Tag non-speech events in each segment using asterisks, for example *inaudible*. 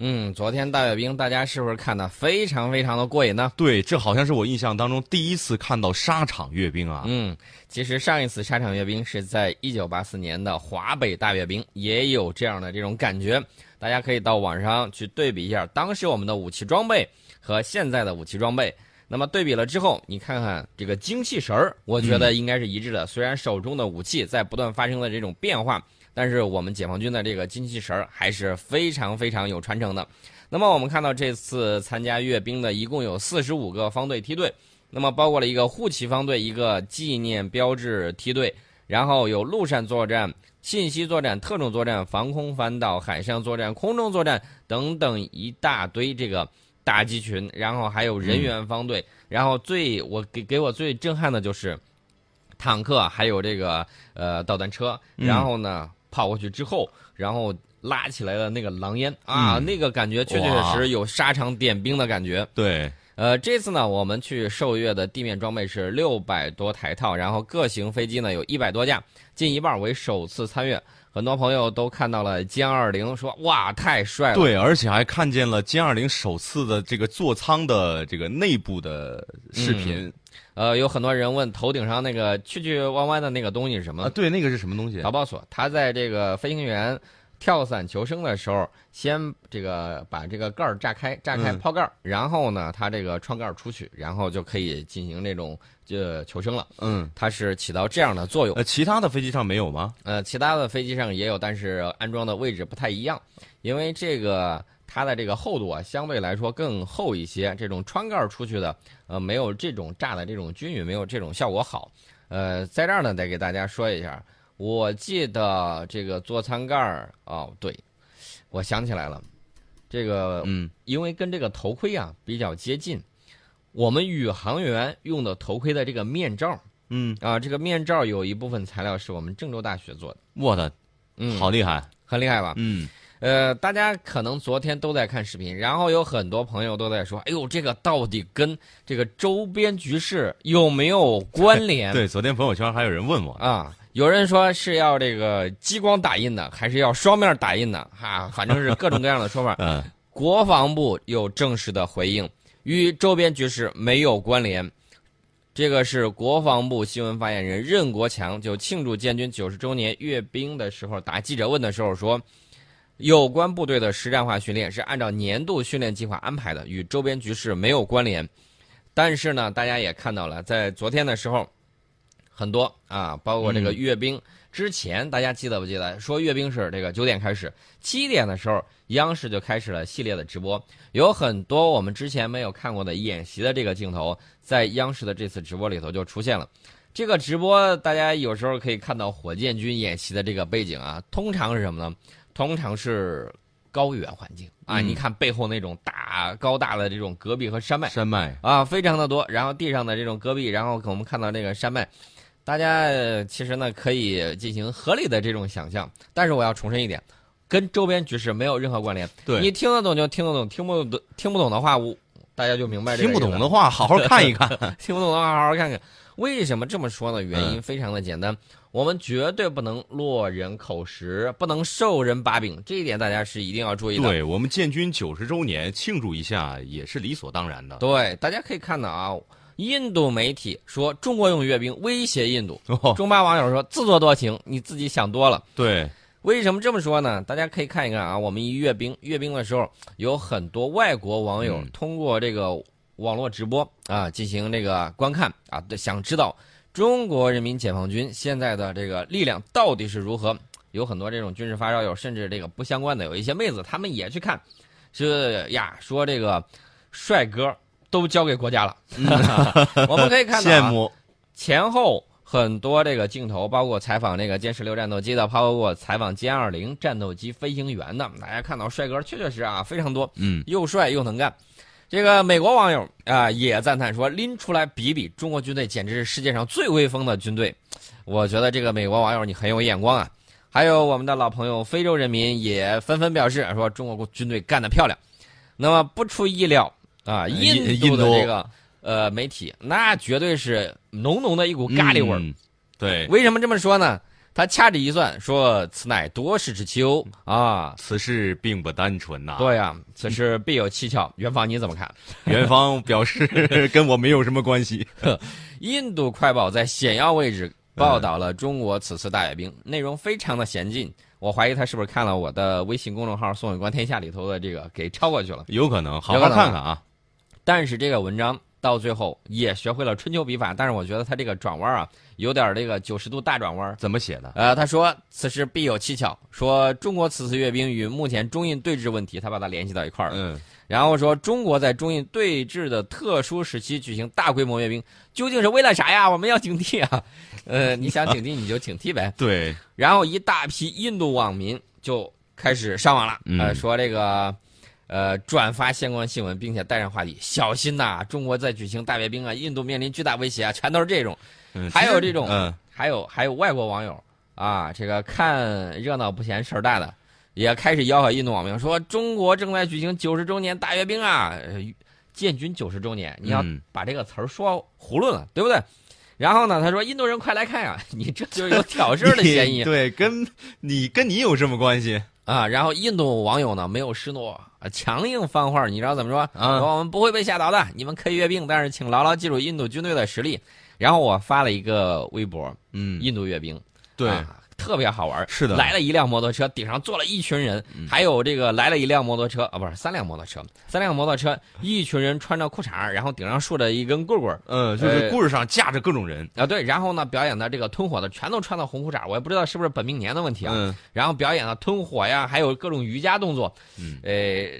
嗯，昨天大阅兵，大家是不是看的非常非常的过瘾呢？对，这好像是我印象当中第一次看到沙场阅兵啊。嗯，其实上一次沙场阅兵是在一九八四年的华北大阅兵，也有这样的这种感觉。大家可以到网上去对比一下当时我们的武器装备和现在的武器装备。那么对比了之后，你看看这个精气神儿，我觉得应该是一致的。虽然手中的武器在不断发生的这种变化。但是我们解放军的这个精气神儿还是非常非常有传承的。那么我们看到这次参加阅兵的一共有四十五个方队梯队，那么包括了一个护旗方队、一个纪念标志梯队，然后有陆上作战、信息作战、特种作战、防空反导、海上作战、空中作战等等一大堆这个打击群，然后还有人员方队，然后最我给给我最震撼的就是坦克，还有这个呃导弹车，然后呢。跑过去之后，然后拉起来的那个狼烟啊，那个感觉确确实实有沙场点兵的感觉。对，呃，这次呢，我们去受阅的地面装备是六百多台套，然后各型飞机呢有一百多架，近一半为首次参阅。很多朋友都看到了歼二零，说哇，太帅了。对，而且还看见了歼二零首次的这个座舱的这个内部的视频。呃，有很多人问头顶上那个曲曲弯弯的那个东西是什么？啊，对，那个是什么东西？导爆锁。它在这个飞行员跳伞求生的时候，先这个把这个盖儿炸开，炸开抛盖儿，然后呢，它这个窗盖儿出去，然后就可以进行这种就求生了。嗯，它是起到这样的作用。呃，其他的飞机上没有吗？呃，其他的飞机上也有，但是安装的位置不太一样，因为这个。它的这个厚度啊，相对来说更厚一些。这种穿盖出去的，呃，没有这种炸的这种均匀，没有这种效果好。呃，在这儿呢，得给大家说一下，我记得这个座舱盖儿哦，对，我想起来了，这个嗯，因为跟这个头盔啊比较接近，我们宇航员用的头盔的这个面罩，嗯啊，这个面罩有一部分材料是我们郑州大学做的。我的，嗯，好厉害，很厉害吧？嗯。呃，大家可能昨天都在看视频，然后有很多朋友都在说：“哎呦，这个到底跟这个周边局势有没有关联？”对，昨天朋友圈还有人问我啊，有人说是要这个激光打印的，还是要双面打印的？哈，反正是各种各样的说法。嗯，*laughs* 国防部有正式的回应，与周边局势没有关联。这个是国防部新闻发言人任国强就庆祝建军九十周年阅兵的时候答记者问的时候说。有关部队的实战化训练是按照年度训练计划安排的，与周边局势没有关联。但是呢，大家也看到了，在昨天的时候，很多啊，包括这个阅兵之前，大家记得不记得？说阅兵是这个九点开始，七点的时候，央视就开始了系列的直播，有很多我们之前没有看过的演习的这个镜头，在央视的这次直播里头就出现了。这个直播大家有时候可以看到火箭军演习的这个背景啊，通常是什么呢？通常是高原环境啊，你看背后那种大高大的这种戈壁和山脉，山脉啊，非常的多。然后地上的这种戈壁，然后我们看到这个山脉，大家其实呢可以进行合理的这种想象。但是我要重申一点，跟周边局势没有任何关联。对你听得懂就听得懂，听不懂听不懂的话，我大家就明白。*laughs* 听不懂的话，好好看一看；听不懂的话，好好看看。为什么这么说呢？原因非常的简单。我们绝对不能落人口实，不能授人把柄，这一点大家是一定要注意的。对我们建军九十周年庆祝一下也是理所当然的。对，大家可以看到啊，印度媒体说中国用阅兵威胁印度，中巴网友说自作多情，你自己想多了。对，为什么这么说呢？大家可以看一看啊，我们一阅兵，阅兵的时候有很多外国网友通过这个网络直播啊进行这个观看啊，想知道。中国人民解放军现在的这个力量到底是如何？有很多这种军事发烧友，甚至这个不相关的，有一些妹子，他们也去看，是呀，说这个帅哥都交给国家了。*laughs* 我们可以看到，羡慕前后很多这个镜头，包括采访这个歼十六战斗机的，包括采访歼二零战斗机飞行员的，大家看到帅哥确确实啊非常多，嗯，又帅又能干。这个美国网友啊也赞叹说：“拎出来比比，中国军队简直是世界上最威风的军队。”我觉得这个美国网友你很有眼光啊。还有我们的老朋友非洲人民也纷纷表示说：“中国军队干得漂亮。”那么不出意料啊，印度的这个呃媒体那绝对是浓浓的一股咖喱味儿。对，为什么这么说呢？他掐指一算，说此乃多事之秋啊。此事并不单纯呐。对呀、此事必有蹊跷。元芳你怎么看？*laughs* 元芳表示 *laughs* 跟我没有什么关系。*laughs* 印度快报在显要位置报道了中国此次大阅兵，内容非常的详尽。我怀疑他是不是看了我的微信公众号“宋伟观天下”里头的这个给抄过去了。有可能，好好看看啊。但是这个文章到最后也学会了春秋笔法，但是我觉得他这个转弯啊，有点这个九十度大转弯。怎么写的？呃，他说此事必有蹊跷，说中国此次阅兵与目前中印对峙问题，他把它联系到一块儿了。嗯，然后说中国在中印对峙的特殊时期举行大规模阅兵，究竟是为了啥呀？我们要警惕啊！呃，你想警惕你就警惕呗。*laughs* 对，然后一大批印度网民就开始上网了，呃，嗯说这个，呃，转发相关新闻，并且带上话题，小心呐、中国在举行大阅兵啊，印度面临巨大威胁啊，全都是这种。嗯还有这种嗯，还有还有外国网友啊，这个看热闹不嫌事儿大的，也开始吆喝印度网民说，中国正在举行九十周年大阅兵啊，呃建军九十周年，你要嗯把这个词儿说囫囵了，对不对？然后呢，他说印度人快来看呀，你这就是有挑事儿的嫌疑 *laughs* 对，跟你跟你有什么关系？啊。然后印度网友呢没有示弱，啊强硬放话，你知道怎么说？我们不会被吓倒的，你们可以阅兵，但是请牢牢记住印度军队的实力。然后我发了一个微博，嗯，印度阅兵，对，啊特别好玩。是的来了一辆摩托车，顶上坐了一群人，还有这个来了一辆摩托车啊，不是三辆摩托车，三辆摩托车，*laughs* 一群人穿着裤衩，然后顶上竖着一根棍棍儿嗯，就是故事上架着各种人。啊，对，然后呢表演的这个吞火的全都穿的红裤衩，我也不知道是不是本命年的问题啊。嗯，然后表演了吞火呀，还有各种瑜伽动作。嗯呃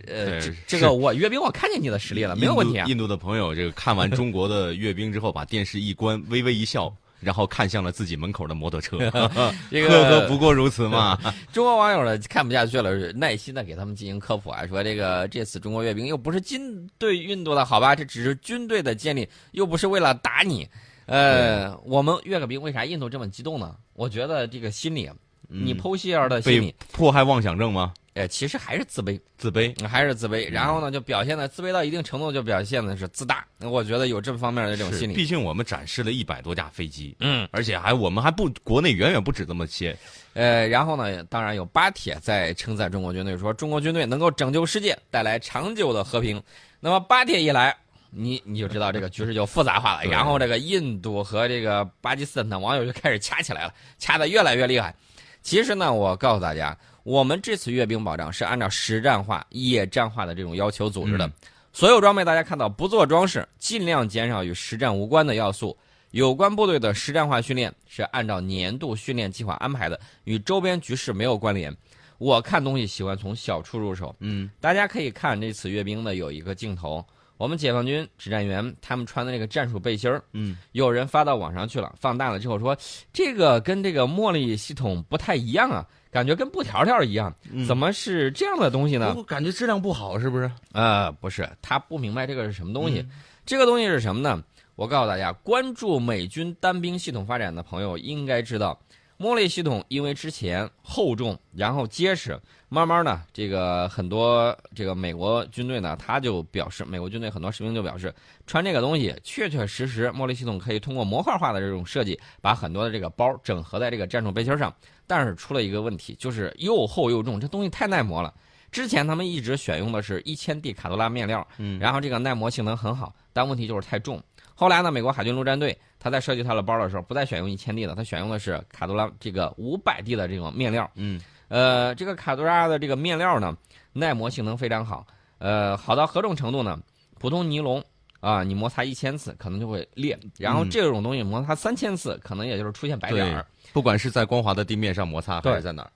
呃，这这个我阅兵我看见你的实力了，没有问题啊印度的朋友，这个看完中国的阅兵之后，把电视一关，微微一笑，然后看向了自己门口的摩托车。*laughs* 这呵呵，个不过如此嘛。中国网友呢看不下去了，耐心的给他们进行科普啊，说这个这次中国阅兵又不是军队运动的好吧，这只是军队的建立，又不是为了打你。呃，我们阅个兵，为啥印度这么激动呢？我觉得这个心理，你剖析下的心被理，迫害妄想症吗？呃，其实还是自卑，自卑。还是自卑。然后呢，就表现的自卑到一定程度，就表现的是自大。我觉得有这方面的这种心理。毕竟我们展示了一百多架飞机，嗯，而且还我们还不国内远远不止这么些。呃，然后呢，当然有巴铁在称赞中国军队，说中国军队能够拯救世界，带来长久的和平。那么巴铁一来，你你就知道这个局势就复杂化了。*laughs* 然后这个印度和这个巴基斯坦的网友就开始掐起来了，掐得越来越厉害。其实呢，我告诉大家，我们这次阅兵保障是按照实战化、野战化的这种要求组织的。嗯所有装备大家看到不做装饰，尽量减少与实战无关的要素。有关部队的实战化训练是按照年度训练计划安排的，与周边局势没有关联。我看东西喜欢从小处入手，嗯，大家可以看这次阅兵的有一个镜头，我们解放军指战员他们穿的那个战术背心儿，嗯，有人发到网上去了，放大了之后说这个跟这个茉莉系统不太一样啊，感觉跟布条条一样，嗯怎么是这样的东西呢？我感觉质量不好，是不是？呃，不是，他不明白这个是什么东西。嗯这个东西是什么呢？我告诉大家，关注美军单兵系统发展的朋友应该知道，莫莉系统因为之前厚重，然后结实，慢慢呢，这个很多这个美国军队呢，他就表示，美国军队很多士兵就表示，穿这个东西确确实实，莫莉系统可以通过模块化的这种设计，把很多的这个包整合在这个战术背心上。但是出了一个问题，就是又厚又重，这东西太耐磨了。之前他们一直选用的是一千 D 卡多拉面料，嗯然后这个耐磨性能很好，但问题就是太重。后来呢，美国海军陆战队他在设计他的包的时候，不再选用一千 D 的，他选用的是卡多拉这个五百 D 的这种面料。嗯呃，这个卡多拉的这个面料呢，耐磨性能非常好。呃，好到何种程度呢？普通尼龙啊，你摩擦一千次可能就会裂，然后嗯这种东西摩擦三千次，可能也就是出现白点儿。不管是在光滑的地面上摩擦，还是在哪儿，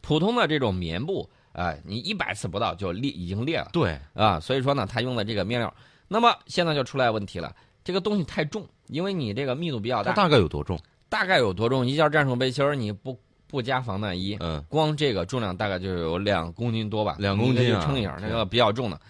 普通的这种棉布，哎、你一百次不到就裂，已经裂了。对，啊，所以说呢，他用的这个面料，那么现在就出来问题了，这个东西太重，因为你这个密度比较大，它大概有多重？大概有多重？一件战术背心儿，你不不加防弹衣，嗯，光这个重量大概就有两公斤多吧，两公斤啊就称一下，那个比较重的，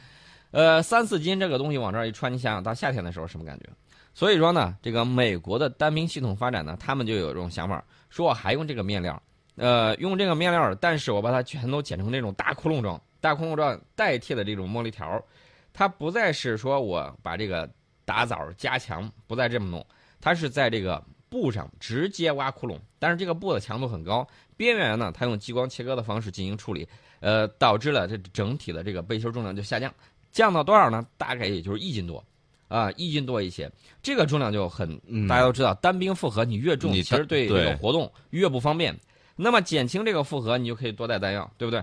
呃，三四斤这个东西往这儿一穿，你想想到夏天的时候什么感觉？所以说呢，这个美国的单兵系统发展呢，他们就有这种想法，说我还用这个面料，呃，用这个面料，但是我把它全都剪成这种大窟窿状，大窟窿状代替的这种茉莉条，它不再是说我把这个打枣加强，不再这么弄，它是在这个布上直接挖窟窿，但是这个布的强度很高，边缘呢，它用激光切割的方式进行处理，呃，导致了这整体的这个背心重量就下降，降到多少呢？大概也就是一斤多，啊，一斤多一些，这个重量就很，嗯大家都知道，单兵负荷你越重，其实对这个活动越不方便。那么减轻这个负荷，你就可以多带弹药，对不对？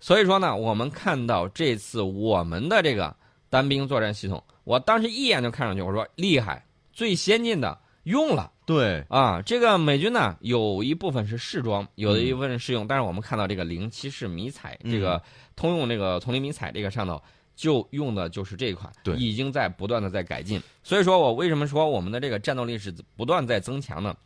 所以说呢，我们看到这次我们的这个单兵作战系统，我当时一眼就看上去，我说厉害，最先进的用了对，啊！这个美军呢，有一部分是试装，有的一部分是试用，但是我们看到这个零七式迷彩，嗯这个通用这个丛林迷彩这个上头。就用的就是这一款，对已经在不断的在改进。所以说我为什么说我们的这个战斗力是不断在增强呢？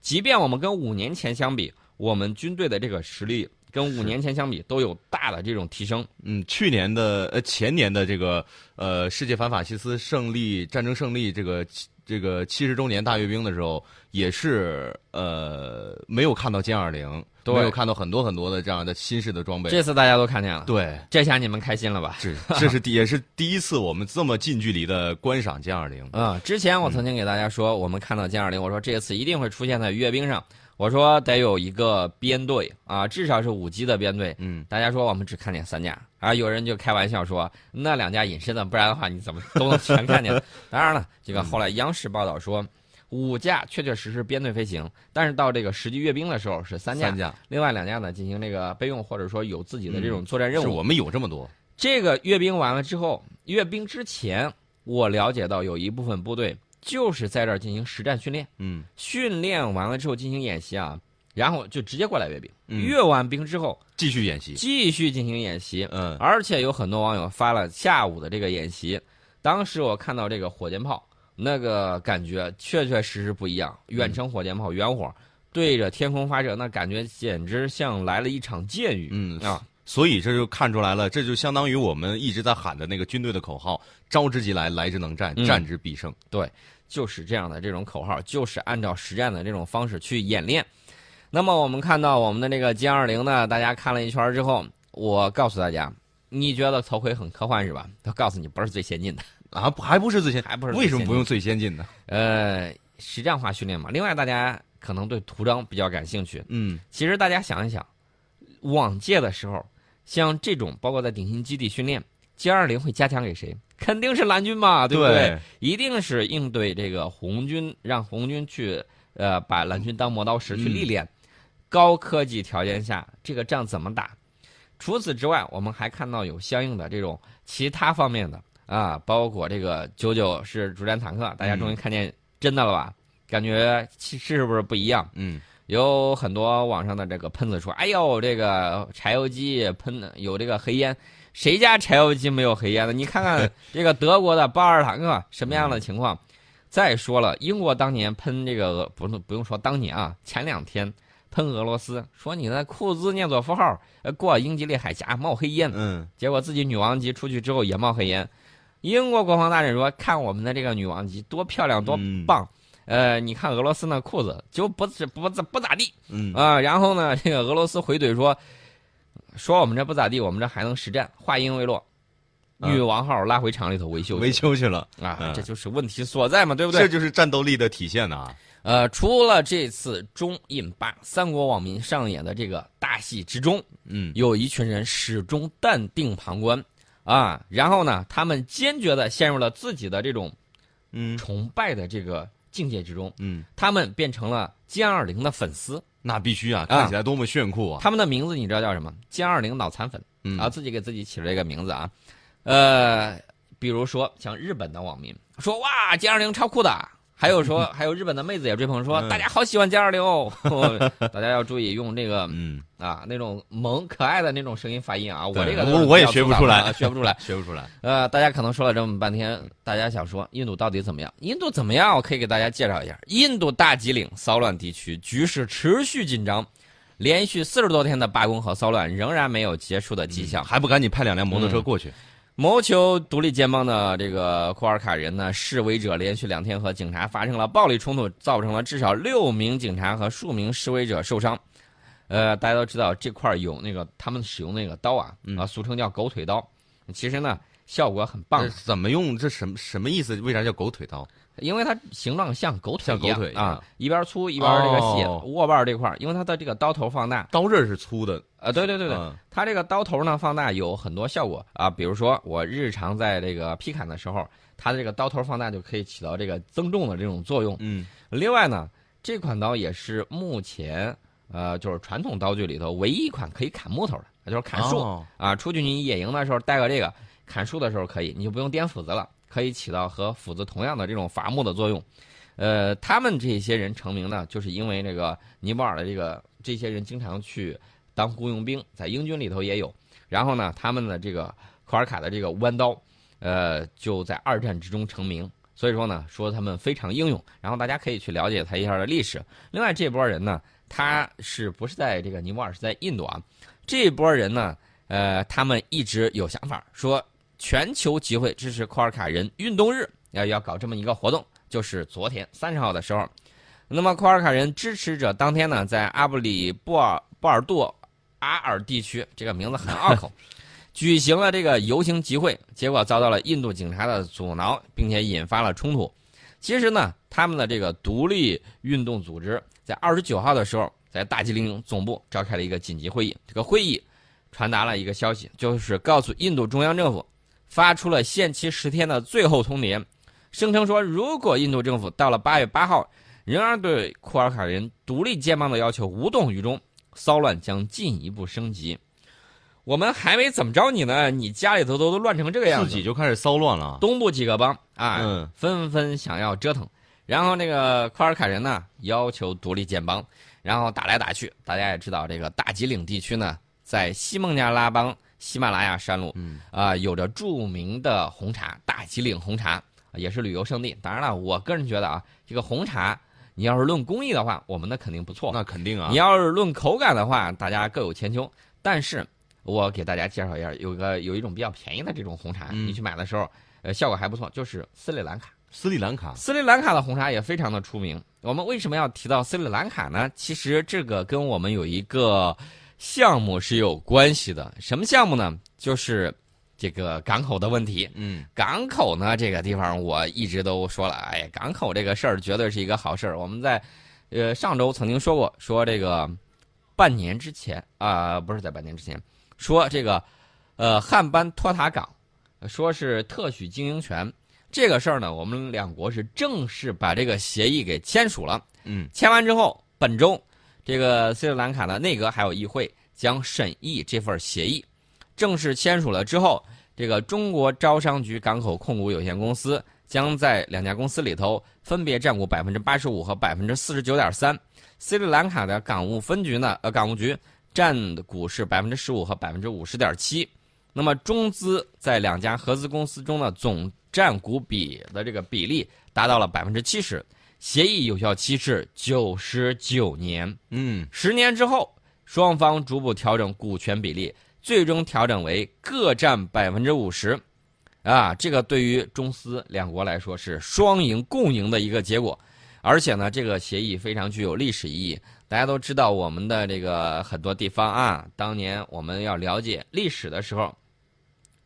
即便我们跟五年前相比，我们军队的这个实力跟五年前相比都有大的这种提升。嗯，去年的呃前年的这个呃世界反法西斯胜利战争胜利这个七这个七十周年大阅兵的时候，也是呃没有看到歼二零，对没有看到很多很多的这样的新式的装备。这次大家都看见了，对，这下你们开心了吧？*laughs* 是这是第也是第一次我们这么近距离的观赏歼二零。嗯、之前我曾经给大家说，我们看到歼二零，我说这次一定会出现在阅兵上，我说得有一个编队啊，至少是五机的编队。嗯，大家说我们只看见三架，啊，有人就开玩笑说那两架隐身的，不然的话你怎么都能全看见？当然了，这个后来央视报道说。五架确确实实编队飞行，但是到这个实际阅兵的时候是三架，三架另外两架呢进行这个备用或者说有自己的这种作战任务。是我们有这么多。这个阅兵完了之后，阅兵之前，我了解到有一部分部队就是在这儿进行实战训练，嗯训练完了之后进行演习啊，然后就直接过来阅兵。嗯阅完兵之后继续演习。继续进行演习，嗯而且有很多网友发了下午的这个演习，当时我看到这个火箭炮，那个感觉确确实实不一样，远程火箭炮远火对着天空发射，那感觉简直像来了一场箭雨。嗯啊，所以这就看出来了，这就相当于我们一直在喊的那个军队的口号：招之即来，来之能战，嗯战之必胜。对就是这样的这种口号，就是按照实战的这种方式去演练。那么我们看到我们的这个歼二零呢，大家看了一圈之后，我告诉大家，你觉得头盔很科幻是吧？他告诉你，不是最先进的，啊，不还不是最先，还不是为什么不用最先进的？呃，实战化训练嘛。另外，大家可能对图章比较感兴趣。嗯其实大家想一想，往届的时候，像这种包括在鼎新基地训练，歼二零会加强给谁？肯定是蓝军嘛，对不对？一定是应对这个红军，让红军去呃把蓝军当磨刀石去历练。高科技条件下，这个仗怎么打？除此之外，我们还看到有相应的这种其他方面的啊，包括这个九九式主战坦克，大家终于看见真的了吧？感觉是不是不一样？嗯有很多网上的这个喷子说：“哎呦，这个柴油机喷的有这个黑烟，谁家柴油机没有黑烟呢？你看看 *laughs* 这个德国的豹二坦克什么样的情况？再说了，英国当年喷这个，不用不用说当年啊，前两天喷俄罗斯，说你那库兹涅佐夫号呃过英吉利海峡冒黑烟，嗯结果自己女王级出去之后也冒黑烟。英国国防大臣说：“看我们的这个女王级多漂亮，多嗯棒。呃，你看俄罗斯那裤子就不是不不不咋地嗯啊、然后呢，这个俄罗斯回怼说，说我们这不咋地，我们这还能实战。话音未落，啊女王号拉回厂里头维修维修去了，啊，嗯这就是问题所在嘛，对不对？这就是战斗力的体现呐。呃，除了这次中印巴三国网民上演的这个大戏之中，嗯有一群人始终淡定旁观，啊，然后呢，他们坚决的陷入了自己的这种嗯。崇拜的这个境界之中，嗯，他们变成了歼二零的粉丝，那必须啊，看起来多么炫酷啊！他们的名字你知道叫什么？歼二零脑残粉。嗯。啊，自己给自己起了一个名字啊，呃，比如说像日本的网民说哇，歼二零超酷的。还有说，*laughs* 还有日本的妹子也追捧说，嗯大家好喜欢歼二零哦，*laughs* 大家要注意用这个嗯，啊那种萌可爱的那种声音发音啊，我这个我我也学不出来学不出来。*laughs* 学不出来。呃，大家可能说了这么半天，大家想说印度到底怎么样？印度怎么样？我可以给大家介绍一下，印度大吉岭骚乱地区局势持续紧张，连续四十多天的罢工和骚乱仍然没有结束的迹象。还不赶紧派两辆摩托车过去？谋求独立建邦的这个库尔卡人呢，示威者连续两天和警察发生了暴力冲突，造成了至少六名警察和数名示威者受伤。呃，大家都知道这块儿有那个他们使用那个刀啊，啊，俗称叫狗腿刀。其实呢，效果很棒。怎么用？这什么什么意思？为啥叫狗腿刀？因为它形状像狗腿像一样狗腿啊，一边粗一边这个细，哦。握把这块儿，因为它的这个刀头放大，刀刃是粗的，啊，对对对对，嗯。它这个刀头呢放大有很多效果啊，比如说我日常在这个劈砍的时候，它的这个刀头放大就可以起到这个增重的这种作用。嗯。另外呢，这款刀也是目前呃就是传统刀具里头唯一一款可以砍木头的，就是砍树、哦。啊。出去你野营的时候带个这个，砍树的时候可以，你就不用掂斧子了，可以起到和斧子同样的这种伐木的作用。呃，他们这些人成名呢，就是因为这个尼泊尔的这个这些人经常去当雇佣兵，在英军里头也有。然后呢，他们的这个库尔卡的这个弯刀，呃，就在二战之中成名。所以说呢，说他们非常英勇。然后大家可以去了解他一下的历史。另外这波人呢，他是不是在这个尼泊尔，是在印度啊？这波人呢，呃，他们一直有想法，说全球集会支持库尔卡人运动日，要要搞这么一个活动，就是昨天三十号的时候。那么库尔卡人支持者当天呢，在阿布里布尔布尔杜阿尔地区，这个名字很拗口，*laughs* 举行了这个游行集会，结果遭到了印度警察的阻挠，并且引发了冲突。其实呢，他们的这个独立运动组织在二十九号的时候，在大吉岭总部召开了一个紧急会议。这个会议传达了一个消息，就是告诉印度中央政府，发出了限期十天的最后通牒，声称说，如果印度政府到了八月八号仍然对库尔卡人独立建邦的要求无动于衷，骚乱将进一步升级。我们还没怎么着你呢，你家里头都都乱成这个样子，自己就开始骚乱了。东部几个邦啊，嗯纷纷想要折腾，然后那个库尔卡人呢要求独立建邦，然后打来打去。大家也知道，这个大吉岭地区呢，在西孟加拉邦喜马拉雅山路，嗯啊、有着著名的红茶大吉岭红茶，也是旅游胜地。当然了，我个人觉得啊，这个红茶，你要是论工艺的话，我们的肯定不错。那肯定啊你。要是论口感的话，大家各有千秋。但是我给大家介绍一下，有一个有一种比较便宜的这种红茶，嗯你去买的时候，呃，效果还不错，就是斯里兰卡。斯里兰卡斯里兰卡的红茶也非常的出名。我们为什么要提到斯里兰卡呢？其实这个跟我们有一个项目是有关系的。什么项目呢？就是这个港口的问题。嗯港口呢，这个地方我一直都说了，哎呀，港口这个事儿绝对是一个好事儿。我们在呃上周曾经说过，说这个半年之前啊、不是在半年之前，说这个呃汉班托塔港，说是特许经营权。这个事儿呢，我们两国是正式把这个协议给签署了。嗯签完之后，本周这个斯里兰卡的内阁还有议会将审议这份协议，正式签署了之后，这个中国招商局港口控股有限公司将在两家公司里头分别占股百分之八十五和百分之四十九点三。斯里兰卡的港务分局呢，呃，港务局占股是百分之十五和百分之五十点七。那么中资在两家合资公司中的总占股比的这个比例达到了百分之七十。协议有效期是九十九年，嗯十年之后，双方逐步调整股权比例，最终调整为各占百分之五十。啊，这个对于中斯两国来说是双赢共赢的一个结果，而且呢，这个协议非常具有历史意义。大家都知道，我们的这个很多地方啊，当年我们要了解历史的时候，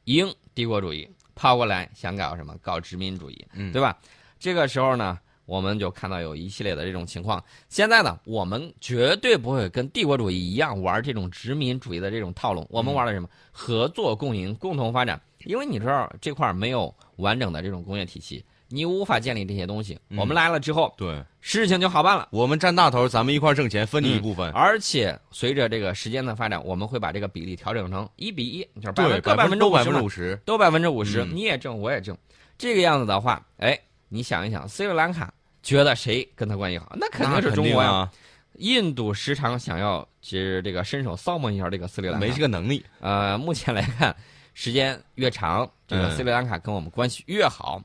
英帝国主义跑过来想搞什么？搞殖民主义，嗯对吧？这个时候呢，我们就看到有一系列的这种情况。现在呢，我们绝对不会跟帝国主义一样玩这种殖民主义的这种套路。我们玩的什么？合作共赢，共同发展。因为你知道这块儿没有完整的这种工业体系，你无法建立这些东西。嗯我们来了之后，对，事情就好办了。我们占大头，咱们一块儿挣钱，分你一部分。而且随着这个时间的发展，我们会把这个比例调整成一比一，就是百对，分各百分之五十嘛分之五十。都百分之五十，嗯你也挣，我也挣，这个样子的话，哎，你想一想，斯里兰卡觉得谁跟他关系好，那肯定是中国呀。啊，印度时常想要其实这个伸手搔摸一下这个斯里兰卡，没这个能力。呃，目前来看，时间越长，这个嗯斯里兰卡跟我们关系越好。